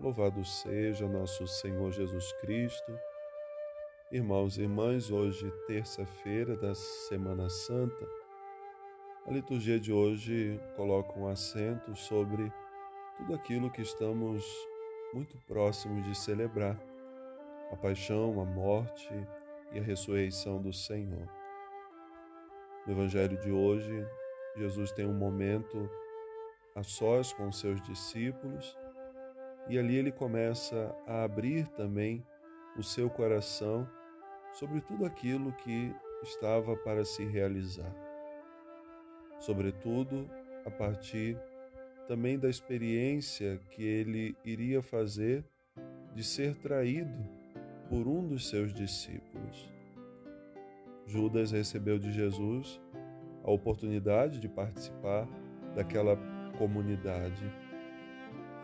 Louvado seja nosso Senhor Jesus Cristo. Irmãos e irmãs, hoje, terça-feira da Semana Santa, a liturgia de hoje coloca um acento sobre tudo aquilo que estamos muito próximos de celebrar: a paixão, a morte e a ressurreição do Senhor. No Evangelho de hoje, Jesus tem um momento a sós com seus discípulos e ali ele começa a abrir também o seu coração sobre tudo aquilo que estava para se realizar. Sobretudo a partir também da experiência que ele iria fazer de ser traído por um dos seus discípulos. Judas recebeu de Jesus a oportunidade de participar daquela comunidade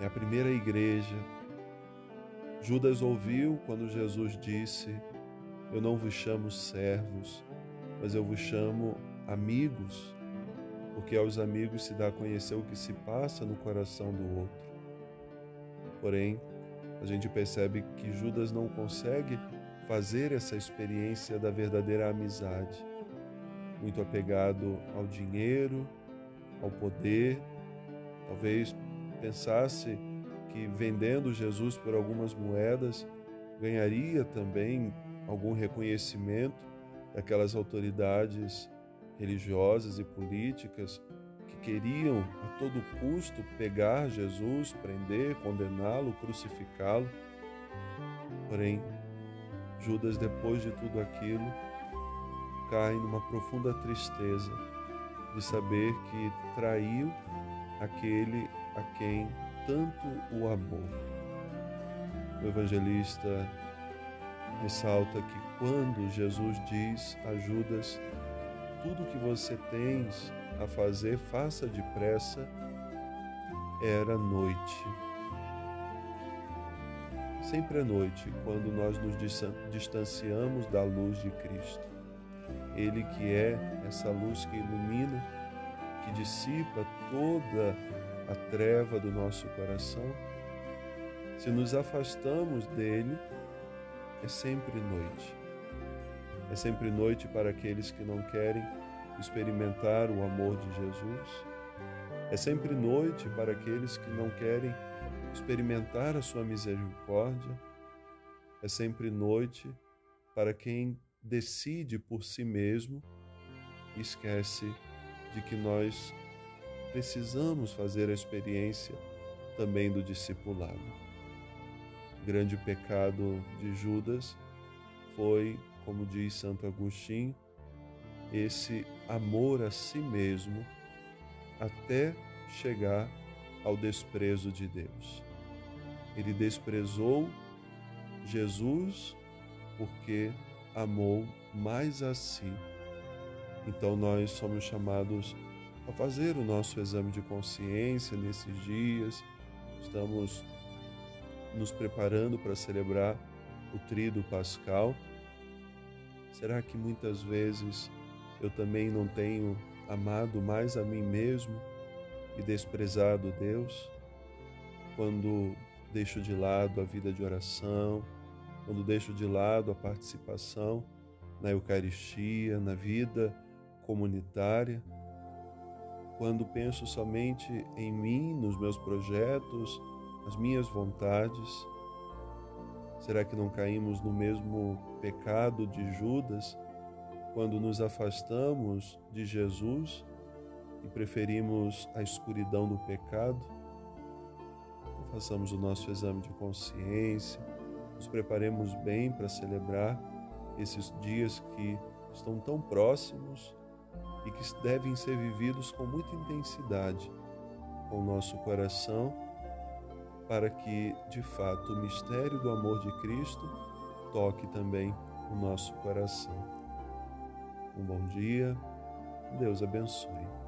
é a primeira igreja. Judas ouviu quando Jesus disse: Eu não vos chamo servos, mas eu vos chamo amigos, porque aos amigos se dá a conhecer o que se passa no coração do outro. Porém, a gente percebe que Judas não consegue fazer essa experiência da verdadeira amizade, muito apegado ao dinheiro, ao poder, talvez pensasse que vendendo Jesus por algumas moedas ganharia também algum reconhecimento daquelas autoridades religiosas e políticas que queriam a todo custo pegar Jesus, prender, condená-lo, crucificá-lo. Porém, Judas, depois de tudo aquilo, cai numa profunda tristeza de saber que traiu aquele a quem tanto o amou. O evangelista ressalta que quando Jesus diz a Judas: Tudo que você tens a fazer, faça depressa, era noite. Sempre é noite quando nós nos distanciamos da luz de Cristo. Ele que é essa luz que ilumina, que dissipa toda a treva do nosso coração, se nos afastamos dele, é sempre noite. É sempre noite para aqueles que não querem experimentar o amor de Jesus. É sempre noite para aqueles que não querem experimentar a sua misericórdia. É sempre noite para quem decide por si mesmo e esquece de que nós precisamos fazer a experiência também do discipulado. O grande pecado de Judas foi, como diz Santo Agostinho, esse amor a si mesmo até chegar ao desprezo de Deus. Ele desprezou Jesus porque amou mais a si. Então nós somos chamados a fazer o nosso exame de consciência nesses dias. Estamos nos preparando para celebrar o Tríduo Pascal. Será que muitas vezes eu também não tenho amado mais a mim mesmo e desprezado Deus? Quando deixo de lado a vida de oração, quando deixo de lado a participação na Eucaristia, na vida comunitária, quando penso somente em mim, nos meus projetos, nas minhas vontades? Será que não caímos no mesmo pecado de Judas quando nos afastamos de Jesus e preferimos a escuridão do pecado? Então, façamos o nosso exame de consciência, nos preparemos bem para celebrar esses dias que estão tão próximos e que devem ser vividos com muita intensidade com o nosso coração, para que, de fato, o mistério do amor de Cristo toque também o nosso coração. Um bom dia, Deus abençoe.